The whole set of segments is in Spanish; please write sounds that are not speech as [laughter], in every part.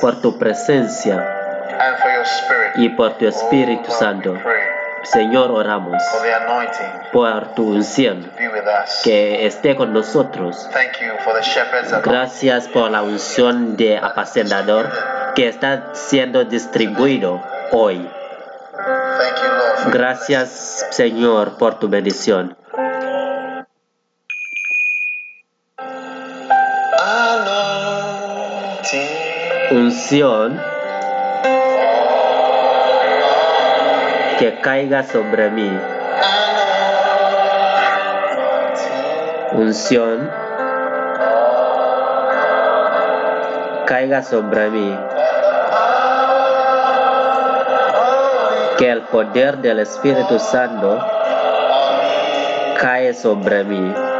por tu presencia and for your spirit. y por tu Espíritu Oh, Santo. Señor, oramos for the anointing por tu unción to be with us. que esté con nosotros. Thank you for the shepherd's anointing. Gracias por la unción de apacentador que está siendo distribuido hoy. Thank you, Lord, for Gracias, Señor, por tu bendición. Unción que caiga sobre mí. Unción caiga sobre mí. Que el poder del Espíritu Santo cae sobre mí.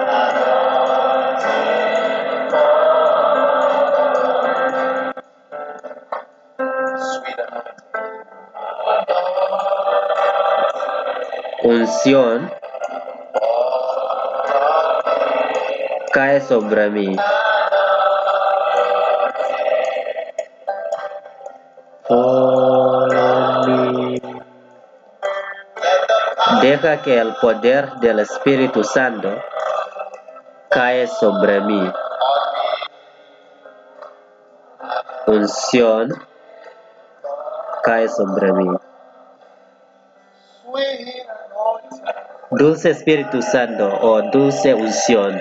Unción cae sobre mí. Deja que el poder del Espíritu Santo cae sobre mí. Unción cae sobre mí. Dulce Espíritu Santo o dulce unción.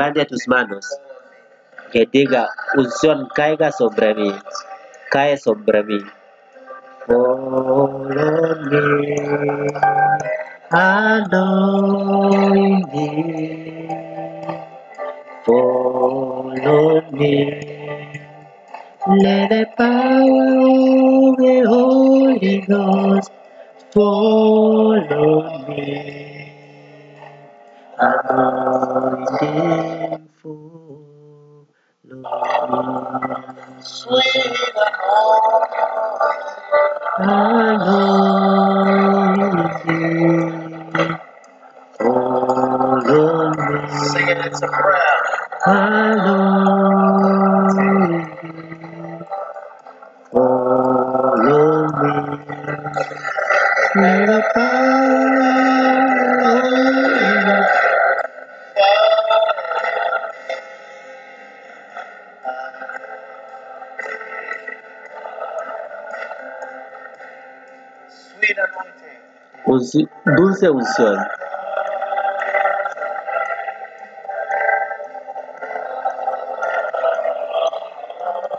Levante tus manos. Que diga, unción caiga sobre mí. Cae sobre mí. Fall on me. Anointing. Sweet and holy. Dulce unción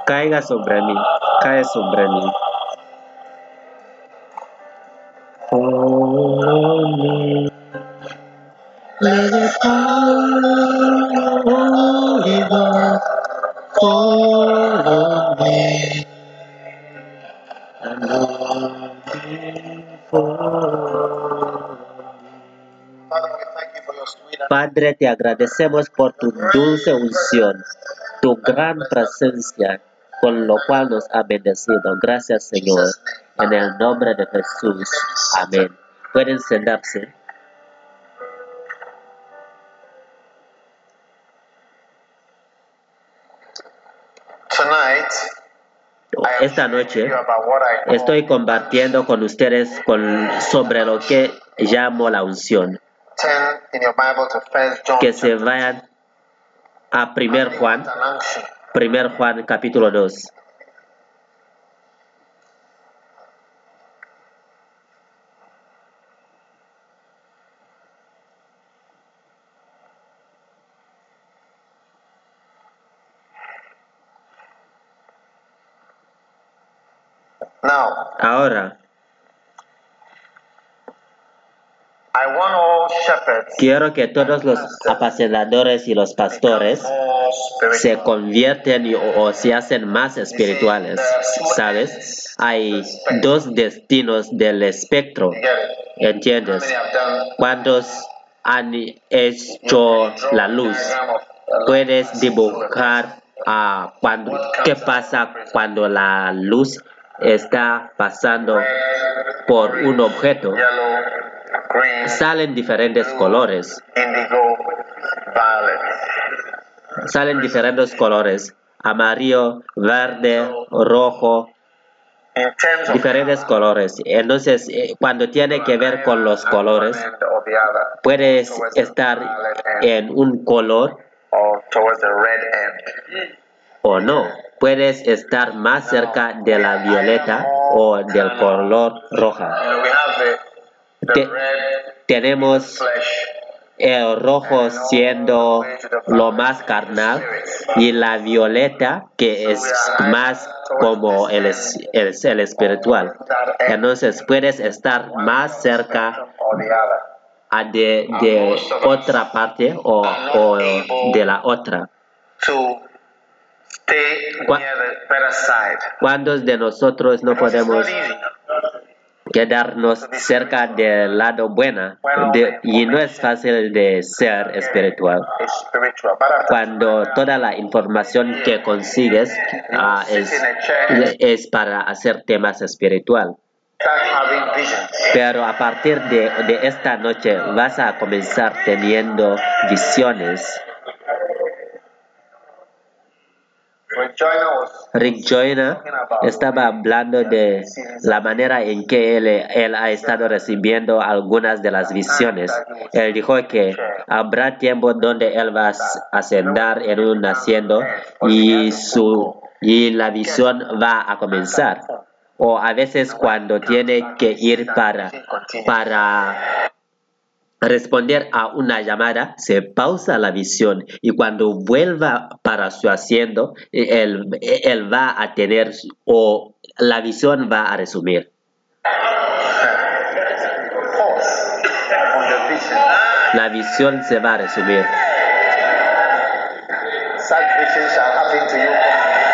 caiga sobre mí, cae sobre mí. Padre, te agradecemos por tu dulce unción, tu gran presencia con lo cual nos ha bendecido. Gracias, Señor. En el nombre de Jesús. Amén. Pueden sentarse. Esta noche estoy compartiendo con ustedes con, sobre lo que llamo la unción. In your Bible to First John. Que se vayan a primer Juan, An primer Juan capítulo 2. Now, Ahora, Quiero que todos los apacentadores y los pastores se convierten o, se hacen más espirituales, ¿sabes? Hay dos destinos del espectro, ¿entiendes? ¿Cuántos han hecho la luz? Puedes dibujar ah, cuando, qué pasa cuando la luz está pasando por un objeto. Salen diferentes colores, salen diferentes colores, amarillo, verde, rojo, diferentes colores. Entonces, eh, cuando tiene que ver con los colores, puedes estar en un color o no. Puedes estar más cerca de la violeta o del color roja. Te- Tenemos el rojo siendo lo más carnal y la violeta que es más como el, el, el espiritual. Entonces puedes estar más cerca de, de otra parte o, o de la otra. ¿Cuántos de nosotros no podemos. Quedarnos cerca del lado bueno y no es fácil de ser espiritual? Cuando toda la información que consigues ah, es, para hacerte más espiritual. Pero a partir de esta noche vas a comenzar teniendo visiones. Rick Joyner estaba hablando de la manera en que él, él ha estado recibiendo algunas de las visiones. Él dijo que habrá tiempo donde él va a sentar en un haciendo y, su, y la visión va a comenzar. O a veces cuando tiene que ir para, para responder a una llamada, se pausa la visión y cuando vuelva para su asiento, él, él va a tener o la visión va a resumir. La visión se va a resumir.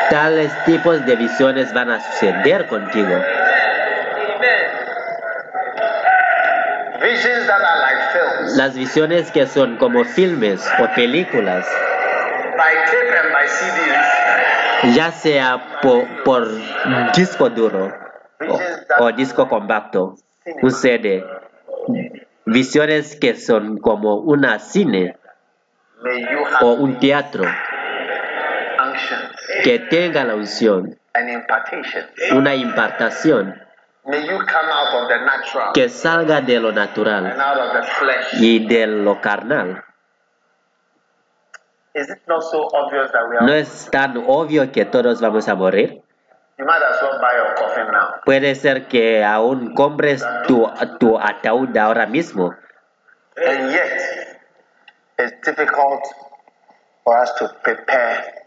Tales tipos de visiones van a suceder contigo. Las visiones que son como filmes o películas, ya sea po- por, disco duro o, o disco compacto, un CD. Visiones que son como una cine o un teatro que tenga la unción, una impartación May you come out of the natural que salga de lo natural y de lo carnal. No es tan obvio que todos vamos a morir. Puede ser que aún compres tu, tu ataúd ahora mismo, And yet, it's difficult for us to prepare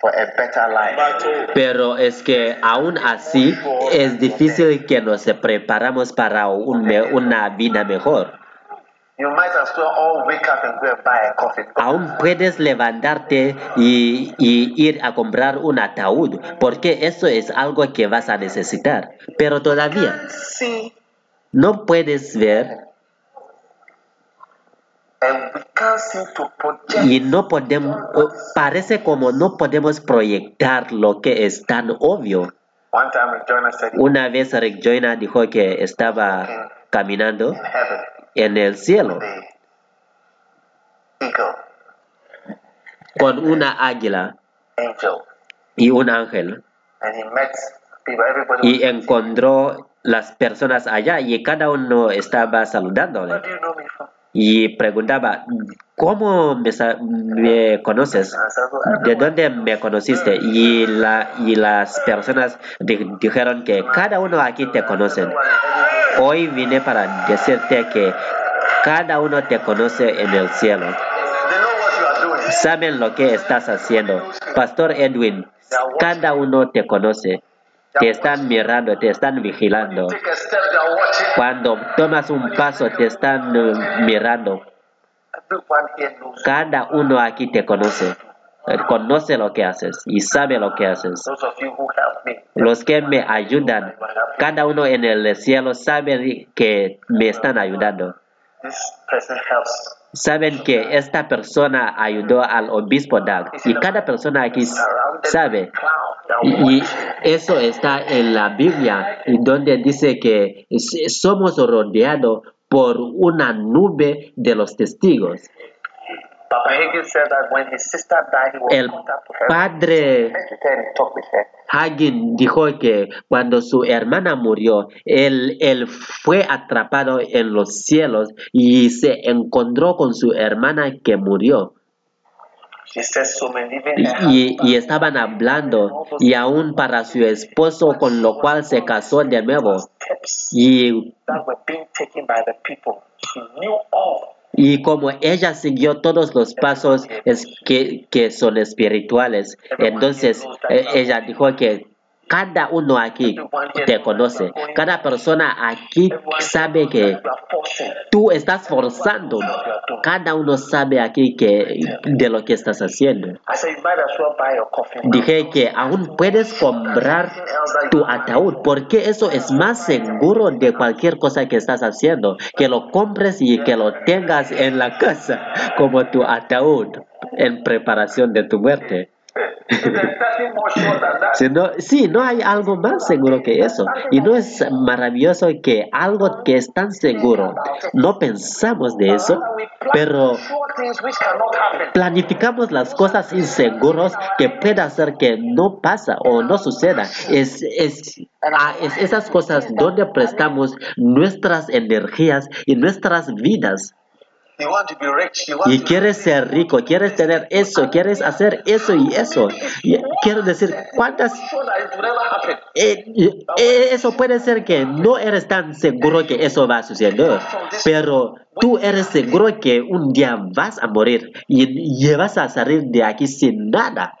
for a better life. pero es que aún así es difícil que nos preparamos para un me- una vida mejor. You might as well all wake up and go and buy a coffin. Aún puedes levantarte y, y ir a comprar un ataúd, porque eso es algo que vas a necesitar. Pero todavía See no puedes ver y no podemos, parece como no podemos proyectar lo que es tan obvio. Una vez Rick Joyner dijo que estaba caminando en el cielo con una águila y un ángel y encontró las personas allá y cada uno estaba saludándole y preguntaba, ¿cómo me, me conoces? ¿De dónde me conociste? Y, la, y las personas di- dijeron que cada uno aquí te conocen. Hoy vine para decirte que cada uno te conoce en el cielo. Saben lo que estás haciendo. Pastor Edwin, cada uno te conoce. Te están mirando, te están vigilando. Cuando tomas un paso, te están eh, mirando. Cada uno aquí te conoce. Eh, Conoce lo que haces y sabe lo que haces. Los que me ayudan, cada uno en el cielo sabe que me están ayudando. Saben que esta persona ayudó al obispo Doug y cada persona aquí sabe. Y, eso está en la Biblia, donde dice que somos rodeados por una nube de los testigos. El padre. Hagin dijo que cuando su hermana murió, él, él fue atrapado en los cielos y se encontró con su hermana que murió. Y, her y- estaban hablando, y aún para su esposo, con lo cual se casó de nuevo. Y, y como ella siguió todos los pasos es que, que son espirituales, entonces eh, ella dijo que cada uno aquí te conoce, cada persona aquí sabe que tú estás forzando. Cada uno sabe aquí que de lo que estás haciendo. Dije que aún puedes comprar tu ataúd porque eso es más seguro de cualquier cosa que estás haciendo. Que lo compres y que lo tengas en la casa como tu ataúd en preparación de tu muerte. Sí, no hay algo más seguro que eso. Y no es maravilloso que algo que es tan seguro, no pensamos de eso, pero planificamos las cosas inseguros que puede hacer que no pasa o no suceda. Es, es, a es esas cosas donde prestamos nuestras energías y nuestras vidas. Y quieres ser rico, quieres tener eso, quieres hacer eso y eso. Y quiero decir, ¿cuántas. Eh, eh, eso puede ser que no eres tan seguro que eso va a suceder, pero tú eres seguro que un día vas a morir y, y vas a salir de aquí sin nada.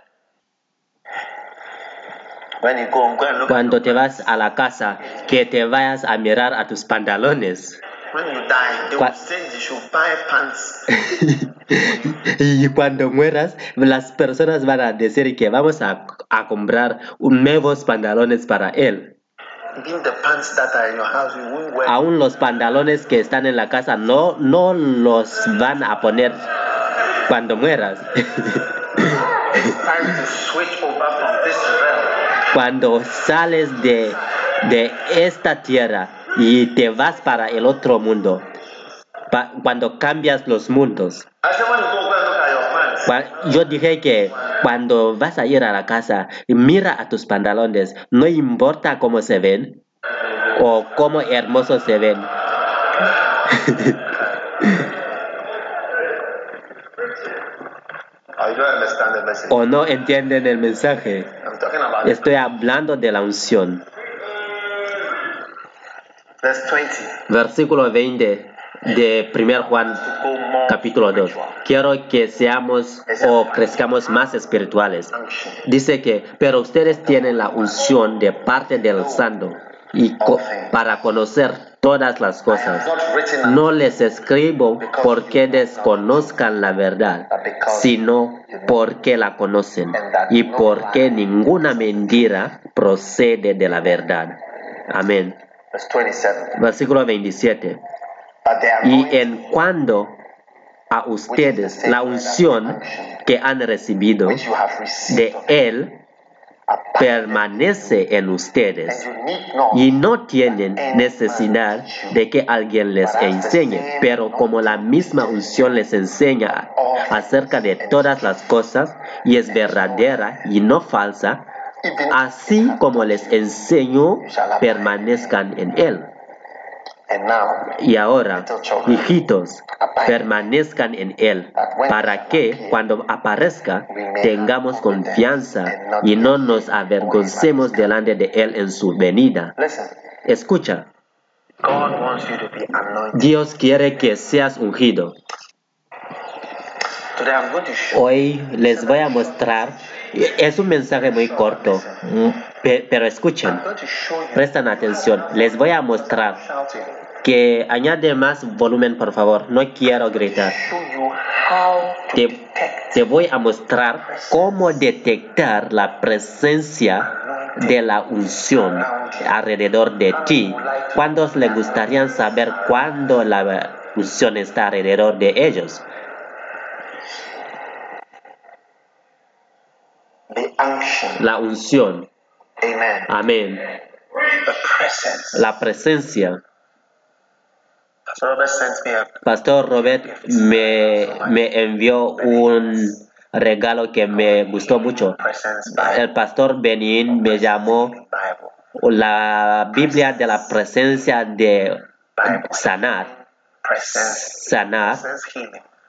Cuando te vas a la casa, que te vayas a mirar a tus pantalones. When you die, they What? will say you should buy pants. [laughs] y cuando mueras, las personas van a decir que vamos a, a comprar nuevos pantalones para él. Aún los pantalones que están en la casa no, no los van a poner cuando mueras. [laughs] Cuando sales de, de esta tierra y te vas para el otro mundo. Cuando cambias los mundos. Yo dije que cuando vas a ir a la casa, mira a tus pantalones, no importa cómo se ven o cómo hermosos se ven. [laughs] O no entienden el mensaje. Estoy hablando de la unción. Verse 20. Versículo 20 de 1 Juan capítulo 2. spiritual. Quiero que seamos o crezcamos más espirituales. Dice que, pero ustedes tienen la unción de parte del santo y para conocer todas las cosas. No les escribo porque desconozcan la verdad, sino porque la conocen y porque ninguna mentira procede de la verdad. Amén. Verse 27. Versículo 27. But the Y en cuando a ustedes la unción que han recibido de Él permanece en ustedes y no tienen necesidad de que alguien les enseñe, pero como la misma unción les enseña acerca de todas las cosas y es verdadera y no falsa, así como les enseñó, permanezcan en Él. Y ahora, hijitos, permanezcan en Él, para que cuando aparezca tengamos confianza y no nos avergoncemos delante de Él en su venida. Escucha, Dios quiere que seas ungido. Hoy les voy a mostrar, es un mensaje muy corto, mm, pe- pero escuchen, prestan atención, les voy a mostrar que añade más volumen por favor, no quiero gritar. Te, voy a mostrar cómo detectar la presencia de la unción alrededor de ti. ¿Cuántos les gustaría saber cuándo la unción está alrededor de ellos? La unción. amen Amén. La presencia. Pastor Robert me me, envió un regalo que me gustó mucho. El pastor Benin me llamó la Biblia de la presencia de sanar. Sanar.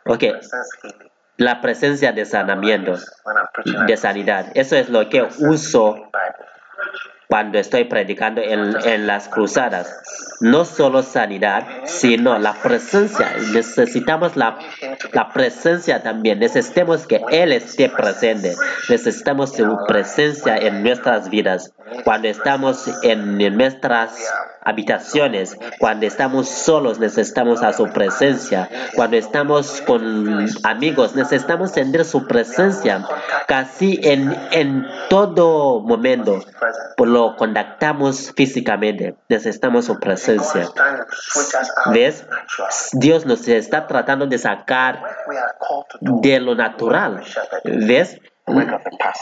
Ok, la presencia de sanamiento, de sanidad. Eso es lo que uso cuando estoy predicando en, en las cruzadas. No solo sanidad, sino la presencia. Necesitamos la, la presencia también. Necesitamos que Él esté presente. Necesitamos su presencia en nuestras vidas. Cuando estamos en nuestras habitaciones, cuando estamos solos, necesitamos a su presencia. Cuando estamos con amigos, necesitamos sentir su presencia casi en, en todo momento. Lo contactamos físicamente. Necesitamos su presencia. ¿Ves? Dios nos está tratando de sacar de lo natural. ¿Ves?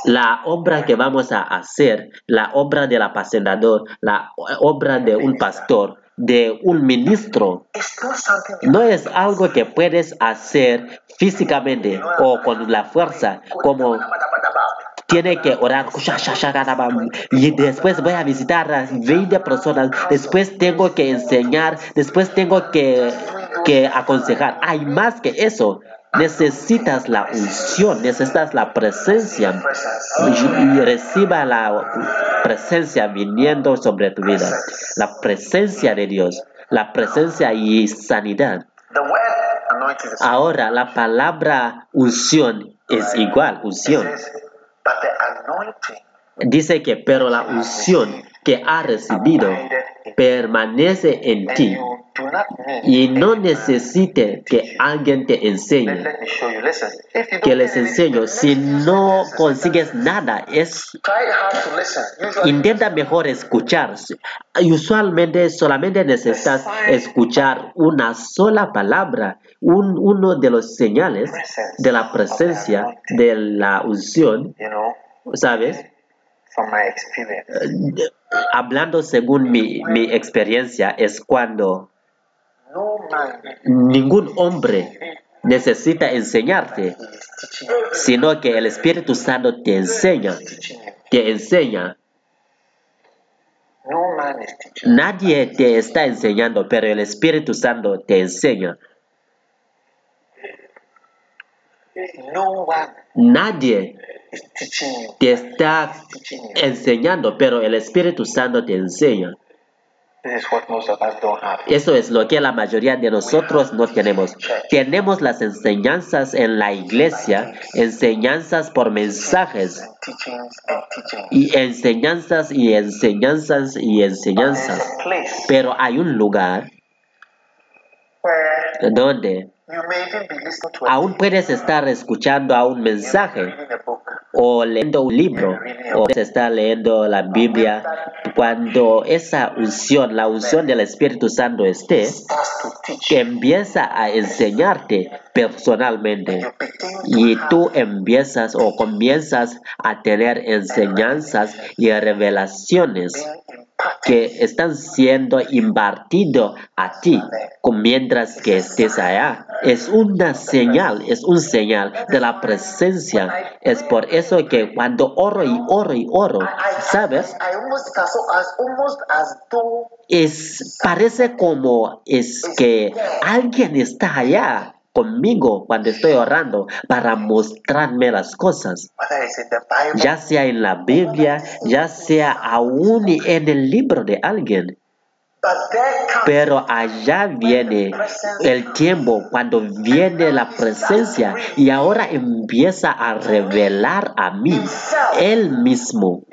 La obra que vamos a hacer, la obra del apacentador, la obra de un pastor, de un ministro, no es algo que puedes hacer físicamente o con la fuerza, como tiene que orar y después voy a visitar a 20 personas, después tengo que enseñar, después tengo que, que aconsejar. Hay más que eso. Necesitas la unción, necesitas la presencia y, reciba la presencia viniendo sobre tu vida. La presencia de Dios, la presencia y sanidad. Ahora la palabra unción es igual, unción. Dice que, pero la unción que ha recibido permanece en ti need y no necesite que alguien te enseñe. Que les enseño, si no consigues nada, es intenta mejor escuchar. Usualmente solamente necesitas escuchar una sola palabra, un, uno de los señales de la presencia de la unción, ¿sabes? From my experience. Eh, Hablando según mi, mi experiencia, es cuando no man. ningún hombre necesita enseñarte, sino que el Espíritu Santo te enseña, te enseña. no man is teaching Nadie te está enseñando, pero el Espíritu Santo te enseña. no one. Nadie te está enseñando, pero el Espíritu Santo te enseña. this is what most of us don't have Eso es lo que la mayoría de nosotros no tenemos. Tenemos las enseñanzas en la iglesia, enseñanzas por mensajes, y enseñanzas y enseñanzas y enseñanzas. Pero hay un lugar donde you may even be listening to a aún puedes estar escuchando a un mensaje o leyendo un libro o puedes estar leyendo la Biblia. Cuando esa unción, la unción del Espíritu Santo esté, que empieza a enseñarte, personalmente y tú empiezas o comienzas a tener enseñanzas y revelaciones que están siendo impartidos a ti mientras que estés allá. Es una señal, es un señal de la presencia. Es por eso que cuando oro y oro y oro, ¿sabes? Es, parece como es que alguien está allá conmigo cuando estoy orando para mostrarme las cosas, ya sea en la Biblia, ya sea aún en el libro de alguien. Pero allá viene el tiempo cuando viene la presencia y ahora empieza a revelar a mí él mismo.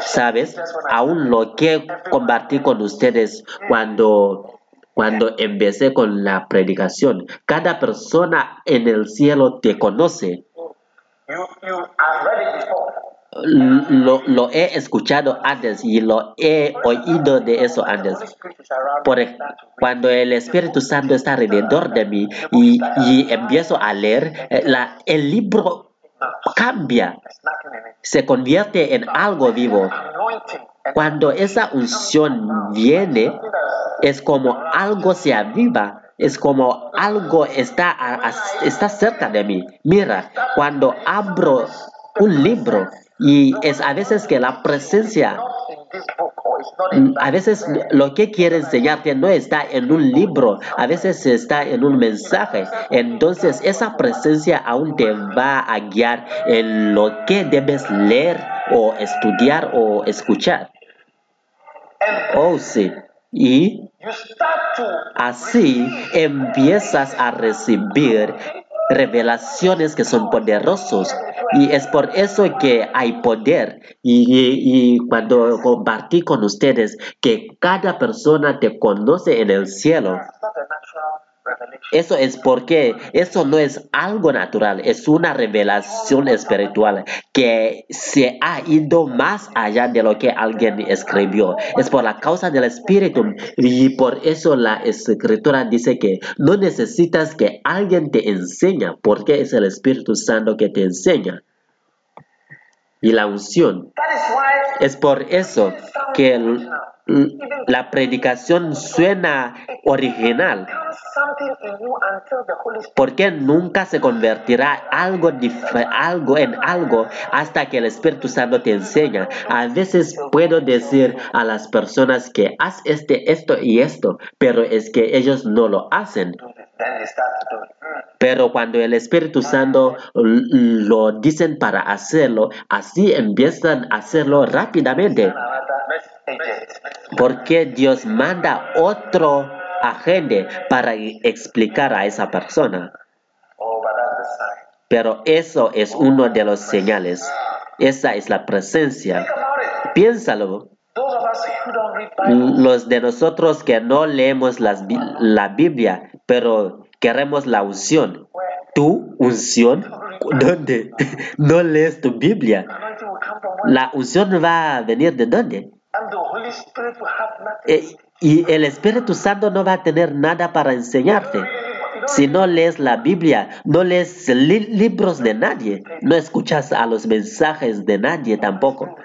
¿Sabes? Aún lo que compartí con ustedes cuando cuando empecé con la predicación, cada persona en el cielo te conoce. Lo, lo, he escuchado antes y lo he oído de eso antes. Por, cuando el Espíritu Santo está alrededor de mí y, y empiezo a leer, eh, la, el libro cambia, se convierte en algo vivo. Cuando esa unción viene, es como algo se aviva, es como algo está, está cerca de mí. Mira, cuando abro un libro y es a veces que la presencia, a veces lo que quiere enseñarte no está en un libro, a veces está en un mensaje. Entonces esa presencia aún te va a guiar en lo que debes leer o estudiar o escuchar. Oh, sí. Y así empiezas a recibir revelaciones que son poderosos. Y es por eso que hay poder. Y, y, cuando compartí con ustedes que cada persona te conoce en el cielo, eso es porque eso no es algo natural, es una revelación espiritual que se ha ido más allá de lo que alguien escribió. Es por la causa del espíritu y por eso la escritura dice que no necesitas que alguien te enseñe porque es el Espíritu Santo que te enseña. Y la unción. Es por eso que la predicación suena original porque nunca se convertirá algo, en algo hasta que el Espíritu Santo te enseña. A veces puedo decir a las personas que haz este, esto y esto, pero es que ellos no lo hacen. Pero cuando el Espíritu Santo lo dicen para hacerlo, así empiezan a hacerlo rápidamente. Porque Dios manda otro agente para explicar a esa persona. Pero eso es uno de los señales. Esa es la presencia. Piénsalo. Los de nosotros que no leemos la Biblia, pero queremos la unción. ¿Tu unción? ¿Dónde? [laughs] No lees tu Biblia. La unción va a venir de dónde? Y el Espíritu Santo no va a tener nada para enseñarte. Si no lees la Biblia, no lees libros de nadie, no escuchas a los mensajes de nadie tampoco.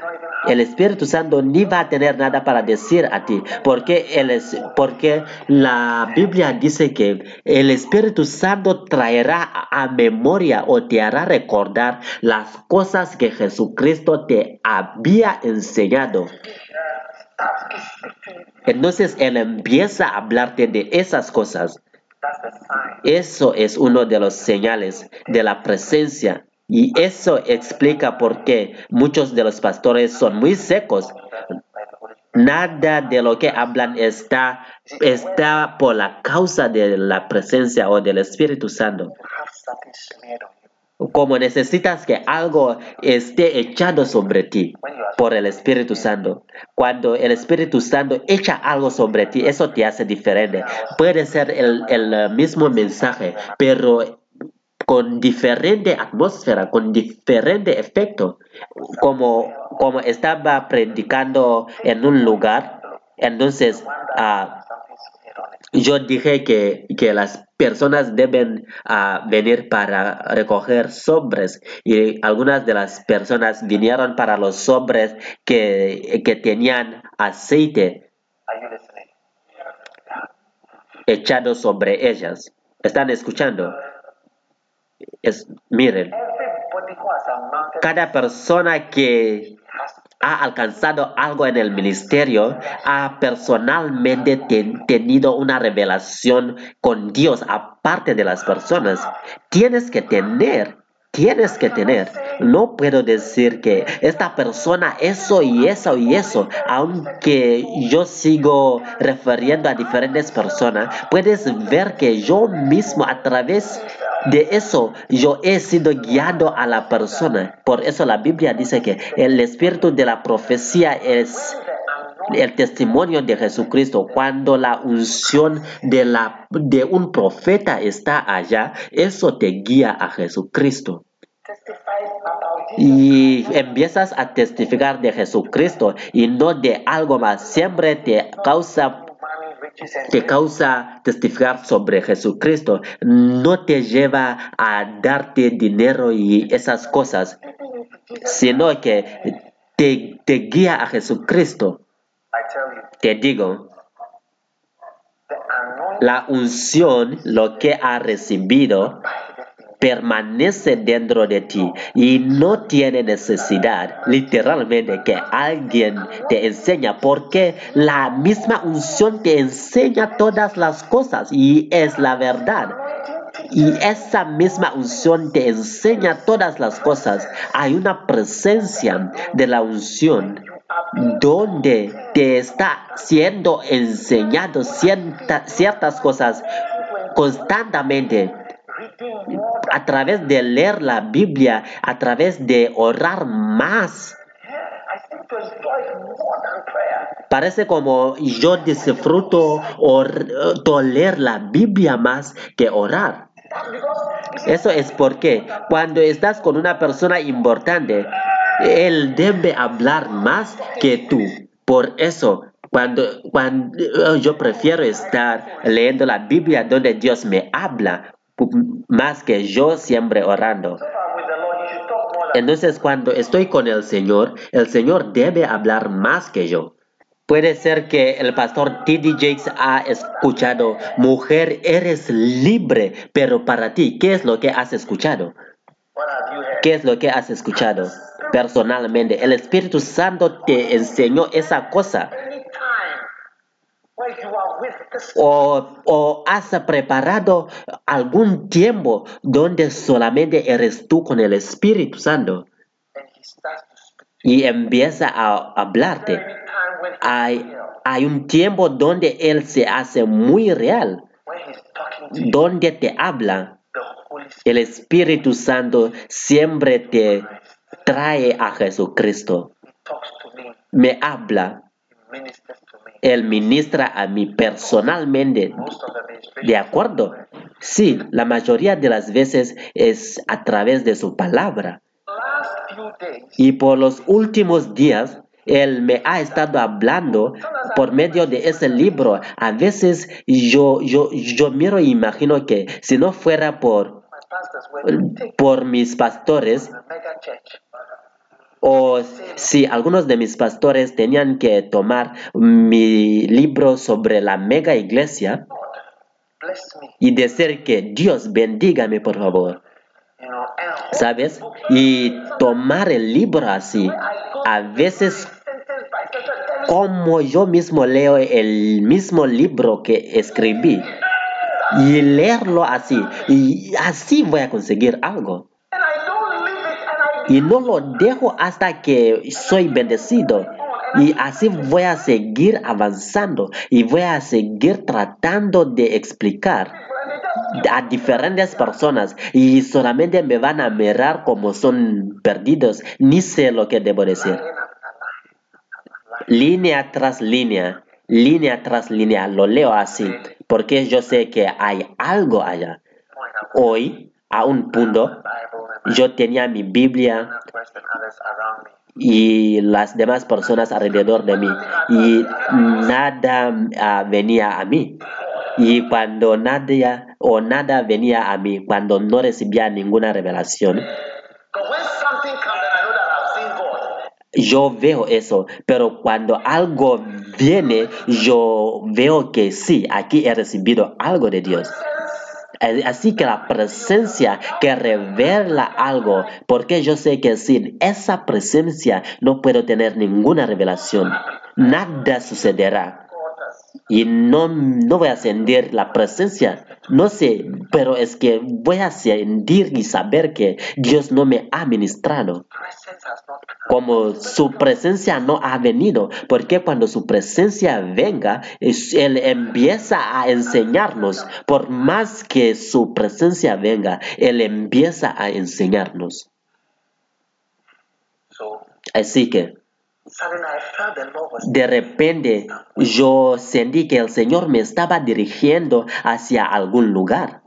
El Espíritu Santo ni va a tener nada para decir a ti, porque, porque la Biblia dice que el Espíritu Santo traerá a memoria o te hará recordar las cosas que Jesucristo te había enseñado. Entonces Él empieza a hablarte de esas cosas. Eso es uno de los señales de la presencia. Y eso explica por qué muchos de los pastores son muy secos. Nada de lo que hablan está, está por la causa de la presencia o del Espíritu Santo como necesitas que algo esté echado sobre ti por el Espíritu Santo. Cuando el Espíritu Santo echa algo sobre ti, eso te hace diferente. Puede ser el, mismo mensaje, pero con diferente atmósfera, con diferente efecto. Como, como estaba predicando en un lugar, entonces uh, yo dije que, que las personas deben ah, venir para recoger sobres y algunas de las personas vinieron para los sobres que, que tenían aceite echado sobre ellas. ¿Están escuchando? Miren, cada persona que ha alcanzado algo en el ministerio, ha personalmente ten- tenido una revelación con Dios aparte de las personas. Tienes que tener, tienes que tener. No puedo decir que esta persona eso y eso y eso, aunque yo sigo refiriendo a diferentes personas, puedes ver que yo mismo a través de eso yo he sido guiado a la persona. Por eso la Biblia dice que el espíritu de la profecía es el testimonio de Jesucristo. Cuando la unción de, la, de un profeta está allá, eso te guía a Jesucristo. Y empiezas a testificar de Jesucristo y no de algo más. Siempre te causa te causa testificar sobre Jesucristo no te lleva a darte dinero y esas cosas, sino que te, guía a Jesucristo. Te digo, la unción, lo que ha recibido, permanece dentro de ti y no tiene necesidad literalmente que alguien te enseña porque la misma unción te enseña todas las cosas y es la verdad. Y esa misma unción te enseña todas las cosas. Hay una presencia de la unción donde te está siendo enseñado cierta- ciertas cosas constantemente a través de leer la Biblia, a través de orar más. Parece como yo disfruto or- to leer la Biblia más que orar. Eso es porque cuando estás con una persona importante, él debe hablar más que tú. Por eso, cuando, cuando yo prefiero estar leyendo la Biblia donde Dios me habla, más que yo siempre orando. Entonces, cuando estoy con el Señor, el Señor debe hablar más que yo. Puede ser que el pastor T.D. Jakes ha escuchado, mujer, eres libre, pero para ti, ¿qué es lo que has escuchado? ¿Qué es lo que has escuchado? Personalmente, el Espíritu Santo te enseñó esa cosa. O, o has preparado algún tiempo donde solamente eres tú con el Espíritu Santo y empieza a hablarte. Hay, hay un tiempo donde Él se hace muy real, donde te habla. El Espíritu Santo siempre te trae a Jesucristo. Me. Habla, Él ministra a mí personalmente. ¿De acuerdo? Sí, la mayoría de las veces es a través de su palabra. Y por los últimos días, Él me ha estado hablando por medio de ese libro. A veces yo, yo, yo miro e imagino que si no fuera por, por mis pastores. O si algunos de mis pastores tenían que tomar mi libro sobre la mega iglesia y decir que Dios bendígame por favor, ¿sabes? Y tomar el libro así. A veces como yo mismo leo el mismo libro que escribí y leerlo así y así voy a conseguir algo and I don't leave it, and I y no lo dejo hasta que soy bendecido. Y así voy a seguir avanzando y voy a seguir tratando de explicar a diferentes personas. Y solamente me van a mirar como son perdidos. Ni sé lo que debo decir. Línea tras línea, línea tras línea, lo leo así, porque yo sé que hay algo allá. Hoy, a un punto, yo tenía mi Biblia y las demás personas alrededor de mí y nada ah, venía a mí. Y cuando nada o nada venía a mí, cuando no recibía ninguna revelación, yo veo eso, pero cuando algo viene, yo veo que sí, aquí he recibido algo de Dios. Eh, Así que la presencia que revela algo, porque yo sé que sin esa presencia no puedo tener ninguna revelación. Nada sucederá. Y no, no voy a sentir la presencia. No sé, pero es que voy a sentir y saber que Dios no me ha ministrado Como su presencia no ha venido, porque cuando su presencia venga, Él empieza a enseñarnos, por más que su presencia venga, Él empieza a enseñarnos. Así que de repente yo sentí que el Señor me estaba dirigiendo hacia algún lugar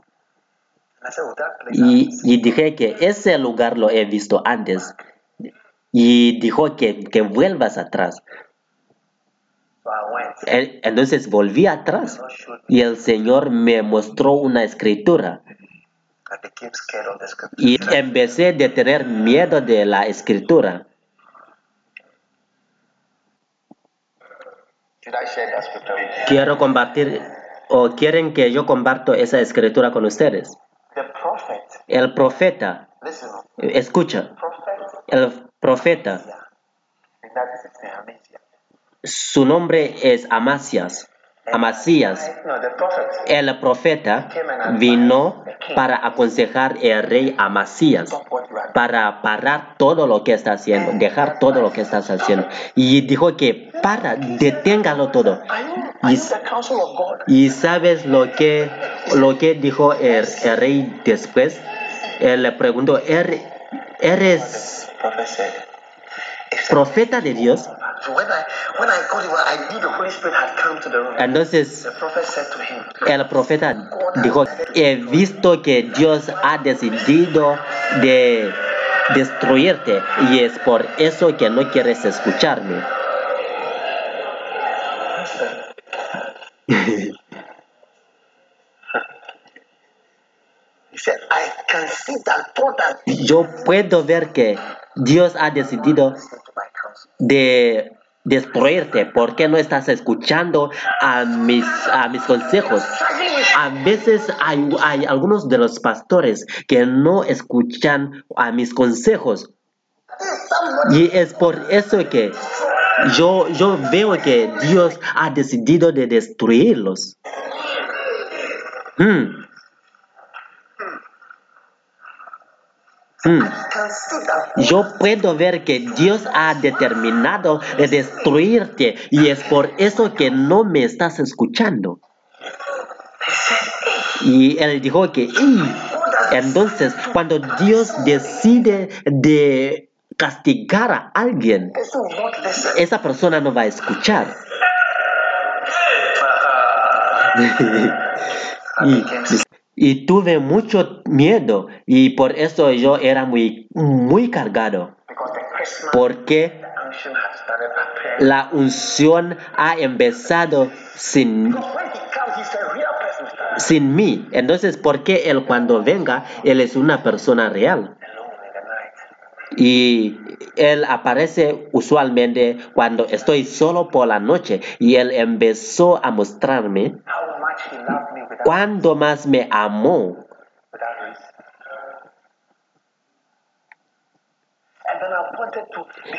y, I've seen." y dije que ese lugar lo he visto antes y dijo que, que vuelvas atrás. En- Entonces volví atrás y el Señor me mostró una escritura. Y empecé de tener miedo de la escritura. Quiero compartir o quieren que yo comparto esa escritura con ustedes. El profeta, escucha, el profeta, su nombre es Amasías. Amasías, el profeta, vino para aconsejar al rey Amasías. Para parar todo lo que está haciendo, dejar todo lo que estás haciendo. Y dijo que para, deténgalo todo. Y sabes lo que, lo que dijo el, el rey después. Él le preguntó, "¿Er- ¿eres The prophet said, "If profeta de Dios? So when I when I got it, I knew the Holy Spirit had come to the room. Entonces el profeta dijo, he visto que Dios ha decidido de destruirte y es por eso que no quieres escucharme. [laughs] Yo puedo ver que Dios ha decidido de destruirte porque no estás escuchando a mis, a mis consejos. A veces hay, hay algunos de los pastores que no escuchan a mis consejos y es por eso que yo, yo veo que Dios ha decidido de destruirlos. Hmm. Hmm. that Yo puedo ver que Dios ha determinado de destruirte y es por eso que no me estás escuchando. Y él dijo que, entonces cuando Dios decide de castigar a alguien, esa persona no va a escuchar. [laughs] y, y tuve mucho miedo y por eso yo era muy, muy cargado. Porque la unción ha empezado sin, sin mí. Entonces, ¿por qué él cuando venga, él es una persona real? Y él aparece usualmente cuando estoy solo por la noche y él empezó a mostrarme cuánto más me amó.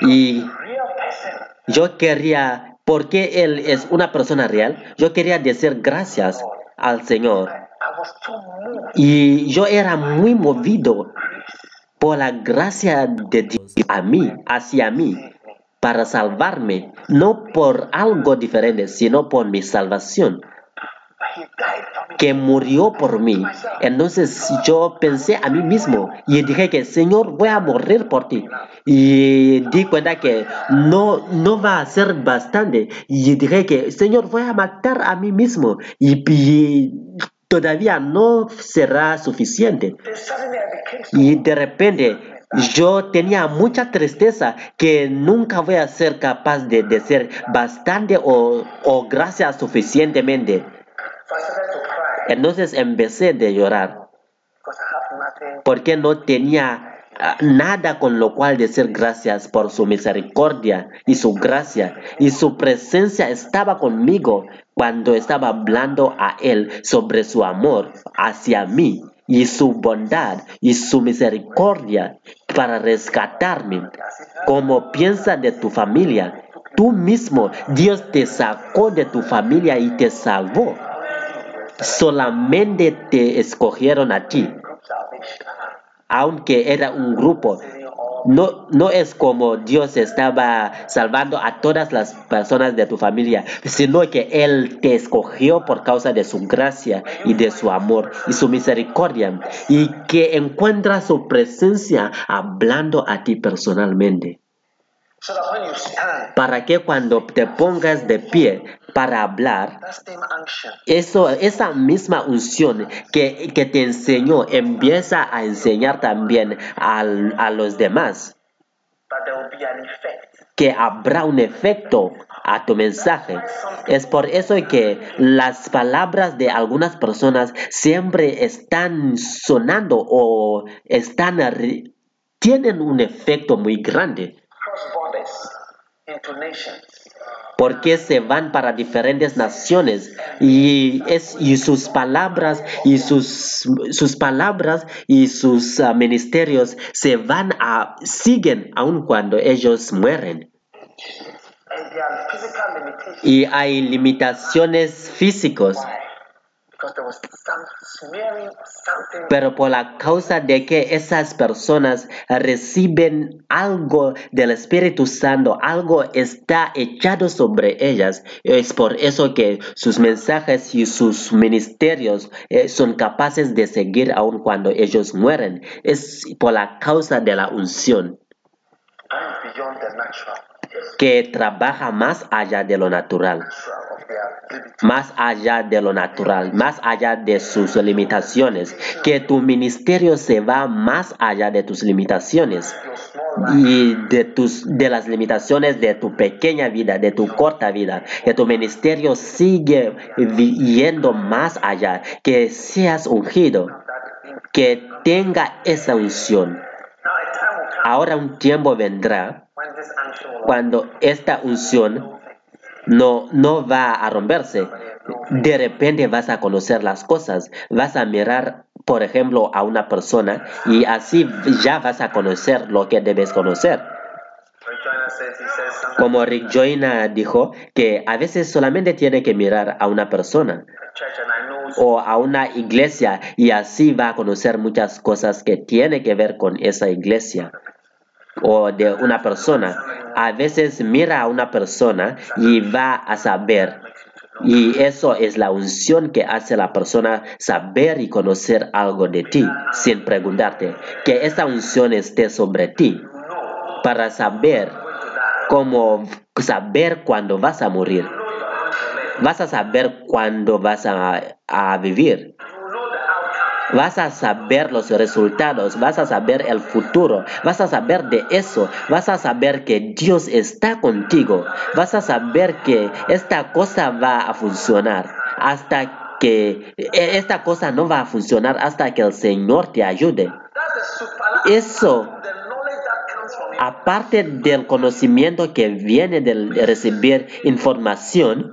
Y yo quería, porque él es una persona real, yo quería decir gracias al Señor. Y yo era muy movido por la gracia de Dios a mí, hacia mí, para salvarme, no por algo diferente, sino por mi salvación, que murió por mí. Entonces yo pensé a mí mismo y dije que Señor, voy a morir por ti. Y di cuenta que no, no va a ser bastante. Y dije que Señor, voy a matar a mí mismo. Y, y todavía no será suficiente. Y de repente yo tenía mucha tristeza que nunca voy a ser capaz de decir bastante o, gracias suficientemente. Entonces empecé de llorar porque no tenía nada con lo cual decir gracias por su misericordia y su gracia y su presencia estaba conmigo cuando estaba hablando a él sobre su amor hacia mí y su bondad y su misericordia para rescatarme. Como piensa de tu familia, tú mismo, Dios te sacó de tu familia y te salvó. Solamente te escogieron a ti. Aunque era un grupo. No, no es como Dios estaba salvando a todas las personas de tu familia, sino que Él te escogió por causa de su gracia y de su amor y su misericordia, y que encuentra su presencia hablando a ti personalmente. So that when you stand, Para que cuando te pongas de pie para hablar, eso, esa misma unción que, te enseñó empieza a enseñar también a los demás, que habrá un efecto a tu mensaje. Es por eso que las palabras de algunas personas siempre están sonando o están tienen un efecto muy grande porque se van para diferentes naciones y, es, y sus palabras y sus, sus palabras y sus ah, ministerios se van a siguen aun cuando ellos mueren. Y hay limitaciones físicos pero por la causa de que esas personas reciben algo del Espíritu Santo, algo está echado sobre ellas. Es por eso que sus mensajes y sus ministerios eh, son capaces de seguir aun cuando ellos mueren. Es por la causa de la unción que trabaja más allá de lo natural. Más allá de lo natural, más allá de sus limitaciones, que tu ministerio se va más allá de tus limitaciones y de tus de las limitaciones de tu pequeña vida, de tu corta vida, que tu ministerio sigue yendo más allá, que seas ungido, que tenga esa unción. Ahora un tiempo vendrá cuando esta unción no, no va a romperse. De repente vas a conocer las cosas, vas a mirar, por ejemplo, a una persona y así ya vas a conocer lo que debes conocer. Como Rick Joyner dijo que a veces solamente tiene que mirar a una persona o a una iglesia y así va a conocer muchas cosas que tiene que ver con esa iglesia o de una persona. A veces mira a una persona y va a saber y eso es la unción que hace la persona saber y conocer algo de ti sin preguntarte. Que esa unción esté sobre ti para saber cómo saber cuándo vas a morir. Vas a saber cuándo vas a, a vivir. Vas a saber los resultados, vas a saber el futuro, vas a saber de eso, vas a saber que Dios está contigo, vas a saber que esta cosa va a funcionar hasta que e- esta cosa no va a funcionar hasta que el Señor te ayude. Eso aparte del conocimiento que viene de recibir información,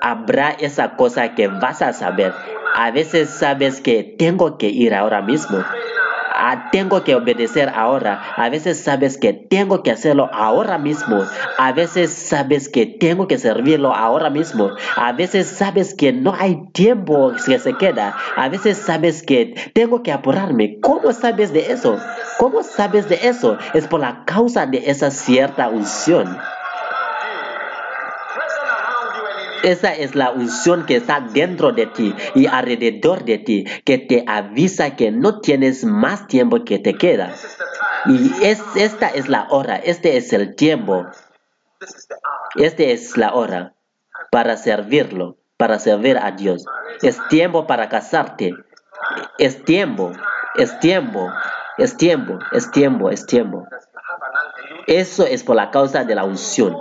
habrá esa cosa que vas a saber. A veces sabes que tengo que ir ahora mismo. Ah, tengo que obedecer ahora. A veces sabes que tengo que hacerlo ahora mismo. A veces sabes que tengo que servirlo ahora mismo. A veces sabes que no hay tiempo que se queda. A veces sabes que tengo que apurarme. ¿Cómo sabes de eso? ¿Cómo sabes de eso? Es por la causa de esa cierta unción. present around you and in you. Esa es la unción que está dentro de ti y alrededor de ti, que te avisa que no tienes más tiempo que te queda. Y es, esta es la hora, este es el tiempo, este es la hora para servirlo, para servir a Dios. Es tiempo para casarte. Es tiempo, es tiempo, es tiempo, es tiempo, es tiempo. Eso es por la causa de la unción.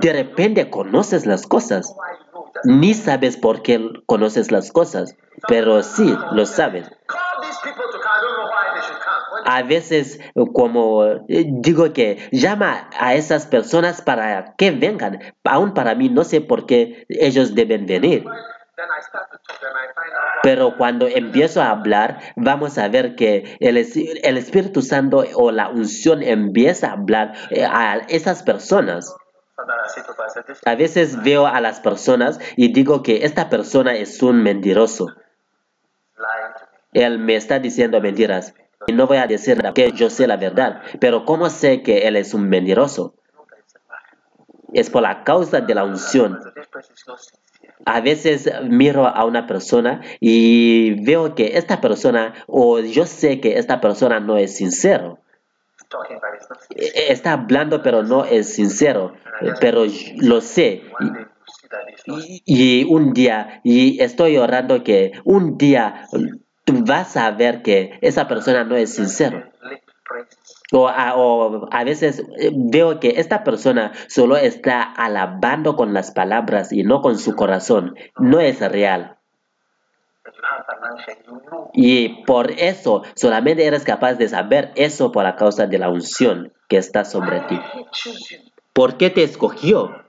De repente conoces las cosas. Ni sabes por qué conoces las cosas, pero sí lo sabes. A veces, como eh, digo que llama a esas personas para que vengan. Aún para mí no sé por qué ellos deben venir. Pero cuando empiezo a hablar, vamos a ver que el, el Espíritu Santo o la unción empieza a hablar eh, a esas personas. A veces veo a las personas y digo que esta persona es un mentiroso. Él me está diciendo mentiras. Y no voy a decir que yo sé la verdad. Pero ¿cómo sé que él es un mentiroso? Es por la causa de la unción. A veces miro a una persona y veo que esta persona, o yo sé que esta persona no es sincero. Está hablando pero no es sincero. Eh, Pero y- lo sé. Y, y un día, y estoy orando que un día tú vas a ver que esa persona no es sincero. O a, o a veces eh, veo que esta persona solo está alabando con las palabras y no con su corazón. No es real. Y por eso solamente eres capaz de saber eso por la causa de la unción que está sobre ti. ¿Por qué te escogió?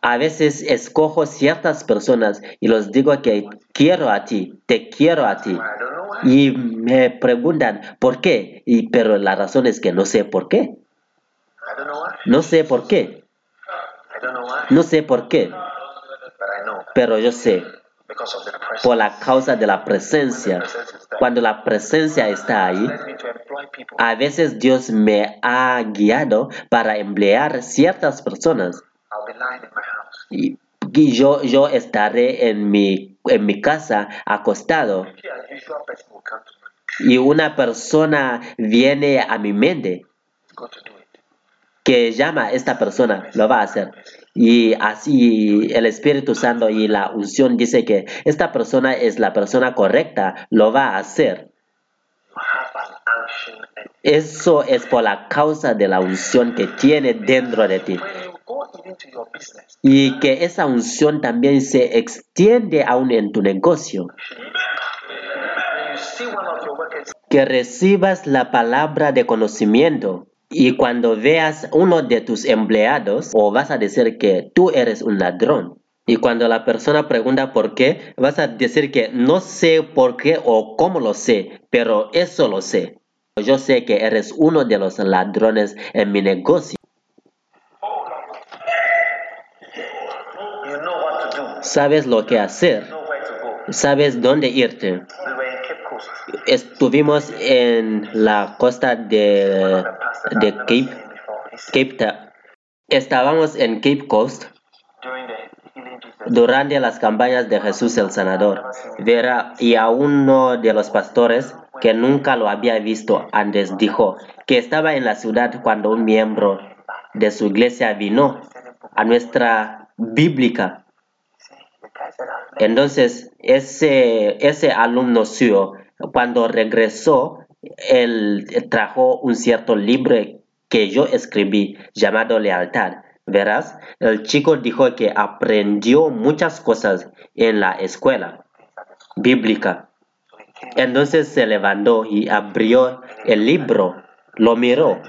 A veces escojo ciertas personas y los digo que quiero a ti, te quiero a ti. Y me preguntan por qué, y, pero la razón es que no sé por qué. No sé por qué. No sé por qué, pero yo sé por la causa de la presencia. Cuando la presencia está ahí, a veces Dios me ha guiado para emplear ciertas personas. Y, y yo, yo estaré en mi, en mi casa acostado. Y una persona viene a mi mente que llama a esta persona, lo va a hacer. Y así el Espíritu Santo y la unción dice que esta persona es la persona correcta, lo va a hacer. Eso es por la causa de la unción que tiene dentro de ti. Y que esa unción también se extiende aún en tu negocio. Que recibas la palabra de conocimiento. Y cuando veas uno de tus empleados, o vas a decir que tú eres un ladrón. Y cuando la persona pregunta por qué, vas a decir que no sé por qué o cómo lo sé, pero eso lo sé. Yo sé que eres uno de los ladrones en mi negocio. Sabes lo que hacer, sabes dónde irte. Estuvimos en la costa de, de Cape, Cape Estábamos en Cape Coast durante las campañas de Jesús el Sanador. Y a uno de los pastores que nunca lo había visto antes dijo que estaba en la ciudad cuando un miembro de su iglesia vino a nuestra bíblica. Entonces, ese, ese alumno suyo, cuando regresó, él trajo un cierto libro que yo escribí llamado Lealtad. Verás, el chico dijo que aprendió muchas cosas en la escuela bíblica. Entonces se levantó y abrió el libro, lo miró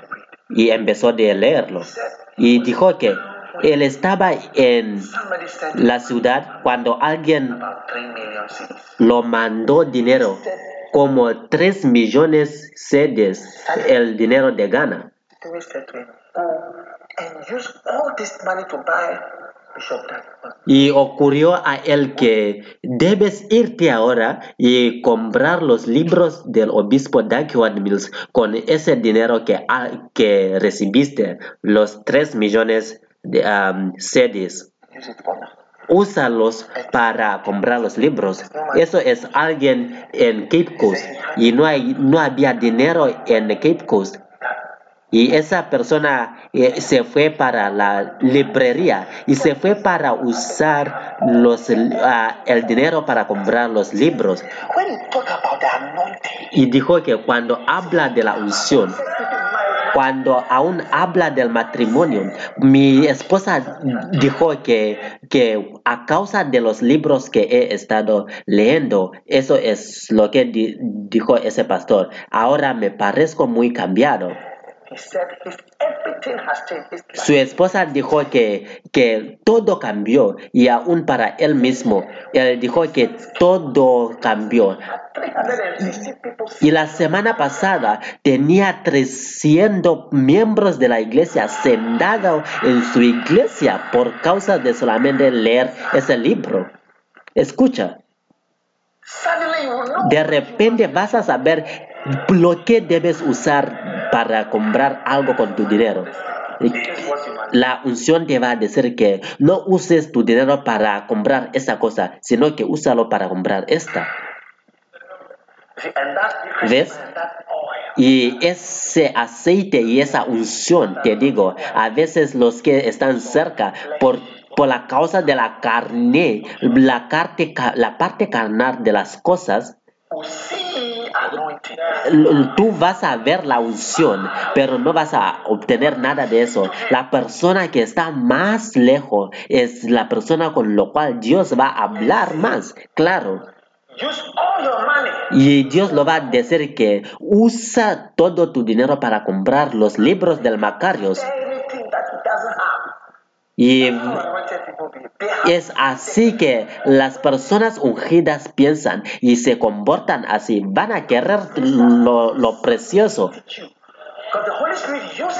y empezó a leerlo. Y dijo que él estaba en la ciudad cuando alguien about 3 million seeds. lo mandó dinero, como 3 millones sedes, el dinero de Ghana. Y ocurrió a él que debes irte ahora y comprar los libros del obispo Dagwan Mills con ese dinero que, ha- que recibiste, los 3 millones de um, sedes. Úsalos para comprar los libros. Eso es alguien en Cape Coast y no, hay, no había dinero en Cape Coast. Y esa persona eh, se fue para la librería y se fue para usar los, ah, el dinero para comprar los libros. Y dijo que cuando habla de la unción, cuando aún habla del matrimonio, mi esposa dijo que, que a causa de los libros que he estado leyendo, eso es lo que di- dijo ese pastor. Ahora me parezco muy cambiado. Su esposa dijo que, que todo cambió y aún para él mismo, él dijo que todo cambió. 360 people Y la semana pasada tenía 300 miembros de la iglesia sentados en su iglesia por causa de solamente leer ese libro. Escucha, de repente vas a saber lo que debes usar para comprar algo con tu dinero. La unción te va a decir que no uses tu dinero para comprar esa cosa, sino que úsalo para comprar esta. ¿Ves? Y ese aceite y esa unción, te digo, a veces los que están cerca, por, por la causa de la carne, la, la parte carnal de las cosas, tú vas a ver la unción, pero no vas a obtener nada de eso. La persona que está más lejos es la persona con lo cual Dios va a hablar más, claro. Y Dios lo va a decir que usa todo tu dinero para comprar los libros del Macarios. Y es así que las personas ungidas piensan y se comportan así. Van a querer lo, lo precioso.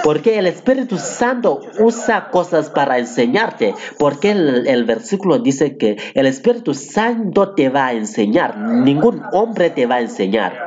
Porque el Espíritu Santo usa cosas para enseñarte. Porque el, el versículo dice que el Espíritu Santo te va a enseñar. Ningún hombre te va a enseñar.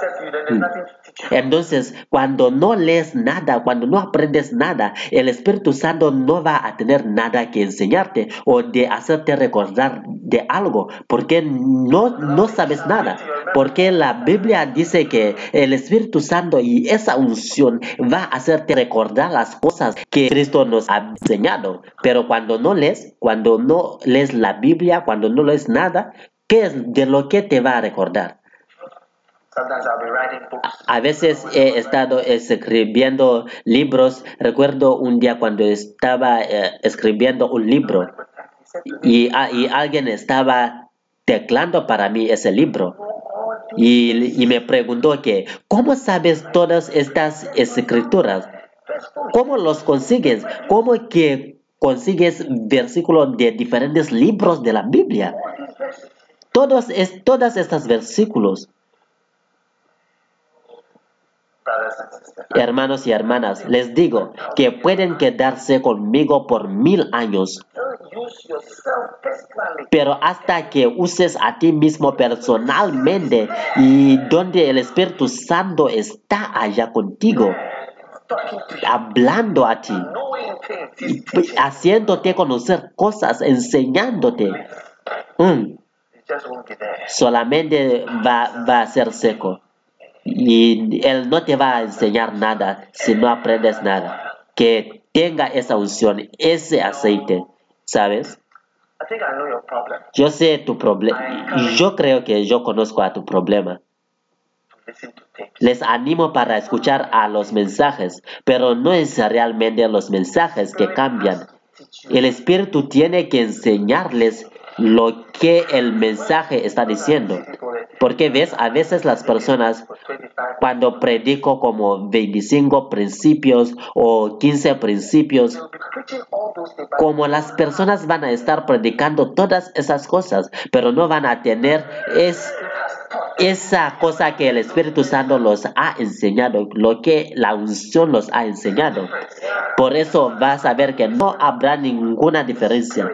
You. Entonces, cuando no lees nada, cuando no aprendes nada, el Espíritu Santo no va a tener nada que enseñarte o de hacerte recordar de algo, porque no, no sabes nada. Porque la Biblia dice que el Espíritu Santo y esa unción va a hacerte recordar las cosas que Cristo nos ha enseñado. Pero cuando no lees, cuando no lees la Biblia, cuando no lees nada, ¿qué es de lo que te va a recordar? A veces he estado escribiendo libros. Recuerdo un día cuando estaba eh, escribiendo un libro y, a- y alguien estaba teclando para mí ese libro. Y, y me preguntó que, ¿cómo sabes todas estas escrituras? ¿Cómo los consigues? ¿Cómo que consigues versículos de diferentes libros de la Biblia? Todos es, todas estas versículos. Hermanos y hermanas, les digo que pueden quedarse conmigo por mil años, pero hasta que uses a ti mismo personalmente y donde el Espíritu Santo está allá contigo, hablando a ti, haciéndote conocer cosas, enseñándote. Mm, solamente va a ser seco. Y Él no te va a enseñar nada si no aprendes nada. Que tenga esa unción, ese aceite, ¿sabes? Yo sé tu problema. Yo creo que yo conozco a tu problema. Les animo para escuchar a los mensajes, pero no es realmente los mensajes que cambian. El Espíritu tiene que enseñarles lo que el mensaje está diciendo. Porque ves, a veces las personas for 25 cuando predico como 25 principios o 15 principios, como las personas van a estar predicando todas esas cosas, pero no van a tener es, esa cosa que el Espíritu Santo los ha enseñado, lo que la unción los ha enseñado. Por eso vas a ver que no habrá ninguna diferencia.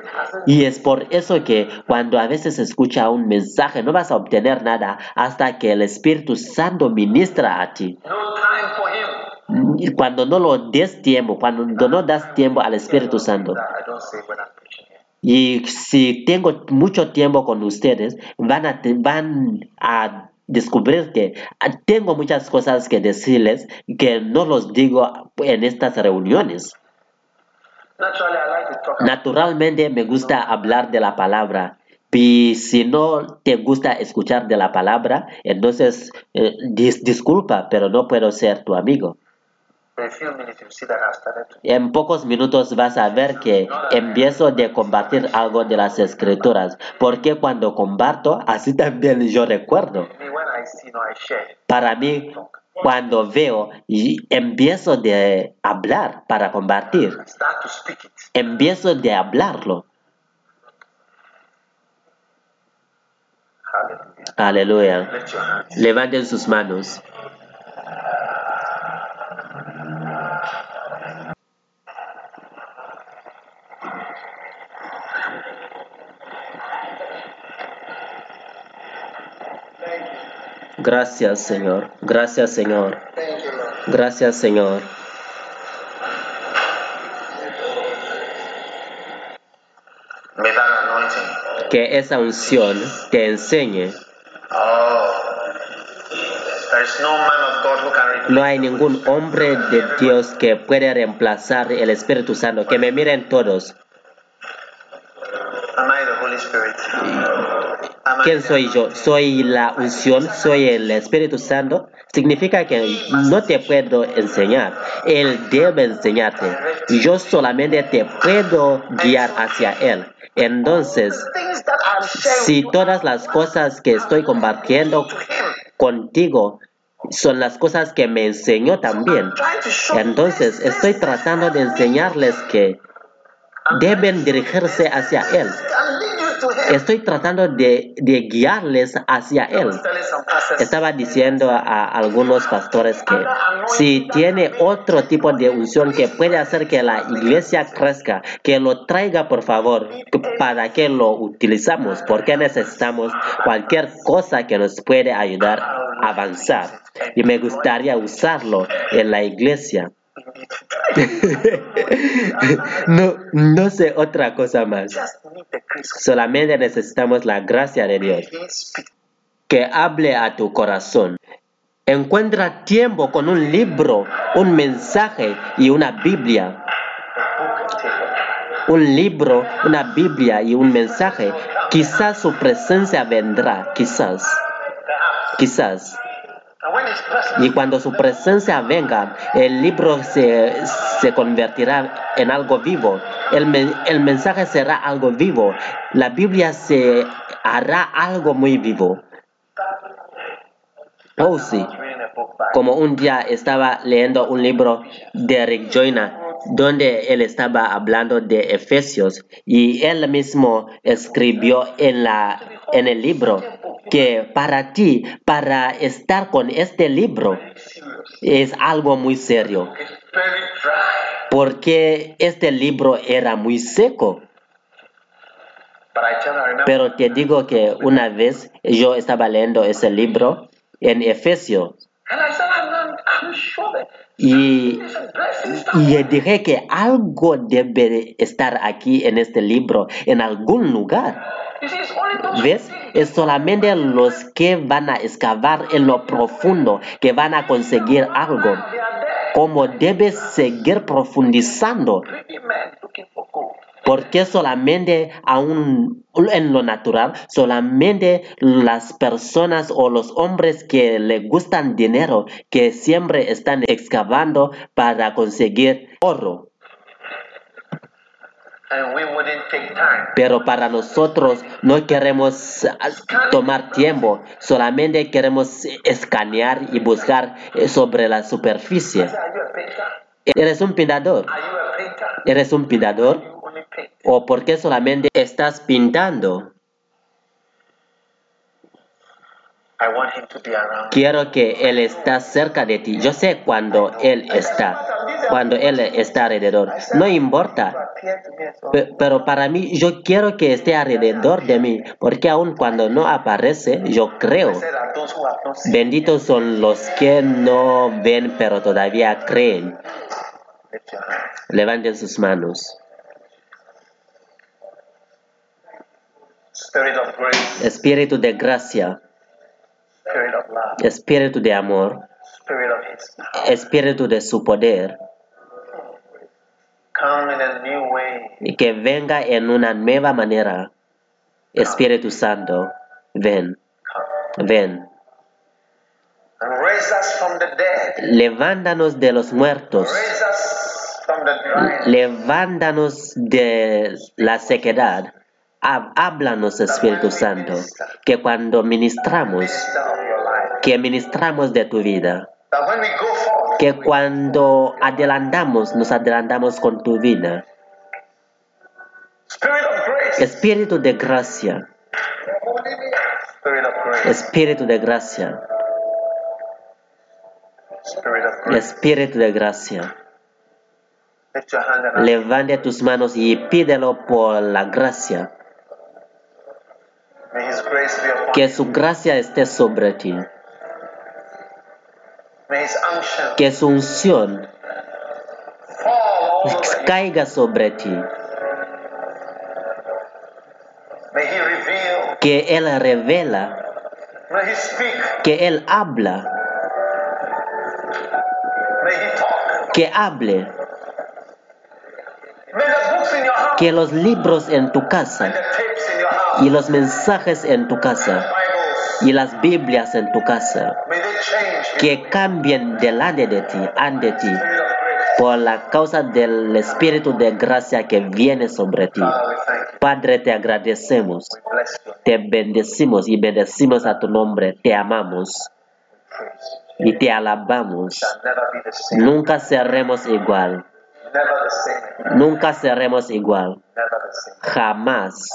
Y es por eso que cuando a veces escucha un mensaje no vas a obtener nada hasta que el Espíritu Santo ministra a ti. Cuando no lo des tiempo, cuando no das tiempo al Espíritu Santo. Y si tengo mucho tiempo con ustedes, van a, van a descubrir que ah, tengo muchas cosas que decirles que no los digo en estas reuniones. Naturalmente me gusta hablar de la palabra. Y si no te gusta escuchar de la palabra, entonces eh, dis- disculpa, pero no puedo ser tu amigo. En pocos minutos vas a ver que empiezo de combatir algo de las escrituras, porque cuando combato, así también yo recuerdo. Para mí, cuando veo, y empiezo de hablar para it. empiezo de hablarlo. Aleluya. Levanten sus manos. Gracias, Señor. Gracias, Señor. Gracias, Señor. Que esa unción te enseñe. Oh. No hay ningún hombre de Dios que pueda reemplazar el Espíritu Santo. Que me miren todos. ¿Quién soy yo? ¿Soy la unción? ¿Soy el Espíritu Santo? Significa que no te puedo enseñar. Él debe enseñarte. Yo solamente te puedo guiar hacia Él. Entonces, si todas las cosas que estoy compartiendo contigo son las cosas que me enseñó también, entonces estoy tratando de enseñarles que deben dirigirse hacia Él. Estoy tratando de, de guiarles hacia Él. Estaba diciendo a algunos pastores que si tiene otro tipo de unción que puede hacer que la iglesia crezca, que lo traiga por favor, para que lo utilizamos, porque necesitamos cualquier cosa que nos puede ayudar a avanzar. Y me gustaría usarlo en la iglesia. No, no sé otra cosa más. Solamente necesitamos la gracia de Dios que hable a tu corazón. Encuentra tiempo con un libro, un mensaje y una Biblia. Un libro, una Biblia y un mensaje. Quizás su presencia vendrá, quizás, quizás. Y cuando su presencia venga, el libro se, se convertirá en algo vivo. El, el mensaje será algo vivo. La Biblia se hará algo muy vivo. Oh, sí. Como un día estaba leyendo un libro de Rick Joyner donde él estaba hablando de Efesios y él mismo escribió en, la, en el libro que para ti, para estar con este libro, es algo muy serio, porque este libro era muy seco. Pero te digo que una vez yo estaba leyendo ese libro en Efesios y Y dije que algo debe estar aquí en este libro, en algún lugar. ¿Ves? Es solamente los que van a excavar en lo profundo que van a conseguir algo. Como debes seguir profundizando, Porque solamente aún en lo natural, solamente las personas o los hombres que le gustan dinero, que siempre están excavando para conseguir oro. Pero para nosotros no queremos tomar tiempo, solamente queremos escanear y buscar sobre la superficie. ¿Eres un pintador? ¿Eres un pintador? ¿O por qué solamente estás pintando? I want him to be around. Quiero que Él está cerca de ti. Yo sé cuando Él está, cuando Él está alrededor. No importa. Pero para mí, yo quiero que esté alrededor de mí, porque aun cuando no aparece, yo creo. Benditos son los que no ven, pero todavía creen. Levanten sus manos. Spirit of grace, Espíritu de gracia, spirit of love, espíritu de amor, spirit of his power. espíritu de su poder, Come in a new way. y que venga en una nueva manera. Espíritu Santo, ven, Come. ven. Levántanos de los muertos. Levántanos de la sequedad. Háblanos, Espíritu Santo, que cuando ministramos, que ministramos de tu vida, que cuando adelantamos, nos adelantamos con tu vida. Espíritu de gracia. Espíritu de gracia. Espíritu de gracia. Levante tus manos y pídelo por la gracia. Que su gracia esté sobre ti. Que su unción caiga sobre ti. Que Él revela. Que Él habla. Que hable. Que los libros en tu casa y los mensajes en tu casa y las Biblias en tu casa que cambien delante de ti, ante ti, por la causa del Espíritu de gracia que viene sobre ti. Padre, te agradecemos, te bendecimos y bendecimos a tu nombre, te amamos y te alabamos. Nunca seremos igual. Nunca seremos igual. Jamás.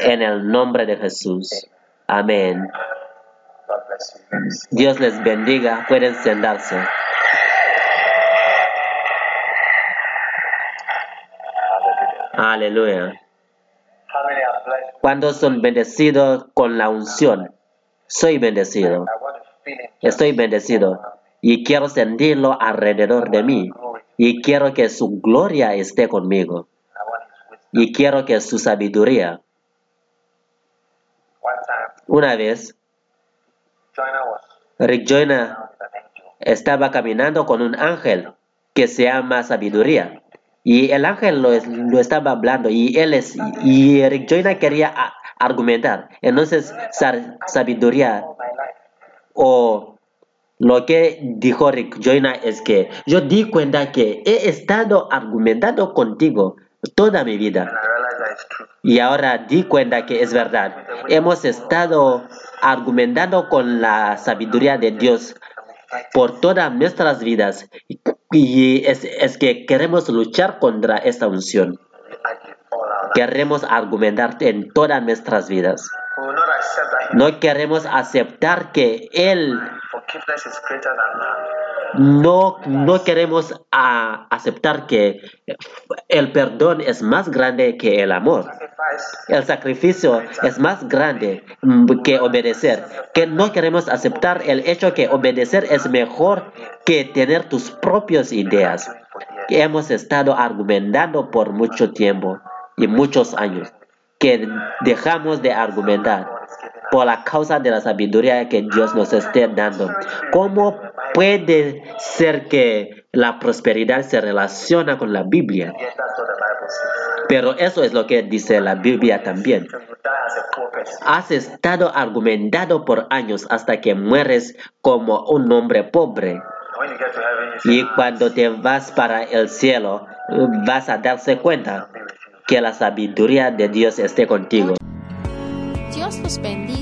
En el nombre de Jesús. Amén. Dios les bendiga. Pueden sentarse. Aleluya. Cuando son bendecidos con la unción, soy bendecido. Estoy bendecido y quiero sentirlo alrededor de mí y quiero que su gloria esté conmigo y quiero que su sabiduría. Una vez, Rick Joyner estaba caminando con un ángel que se llama sabiduría y el ángel lo, lo estaba hablando y él es y Rick Joyner quería argumentar. Entonces, sabiduría o lo que dijo Rick Joyner es que yo di cuenta que he estado argumentando contigo toda mi vida. Y ahora di cuenta que es verdad. Hemos estado argumentando con la sabiduría de Dios por todas nuestras vidas. Y es, es que queremos luchar contra esta unción. Queremos argumentar en todas nuestras vidas. No queremos aceptar que Él no, no queremos aceptar que el perdón es más grande que el amor. El sacrificio es más grande que obedecer. Que no queremos aceptar el hecho que obedecer es mejor que tener tus propias ideas. Hemos estado argumentando por mucho tiempo y muchos años que dejamos de argumentar por la causa de la sabiduría que Dios nos esté dando. ¿Cómo puede ser que la prosperidad se relaciona con la Biblia? Pero eso es lo que dice la Biblia también. Has estado argumentado por años hasta que mueres como un hombre pobre. Y cuando te vas para el cielo, vas a darse cuenta que la sabiduría de Dios esté contigo. Dios los bendiga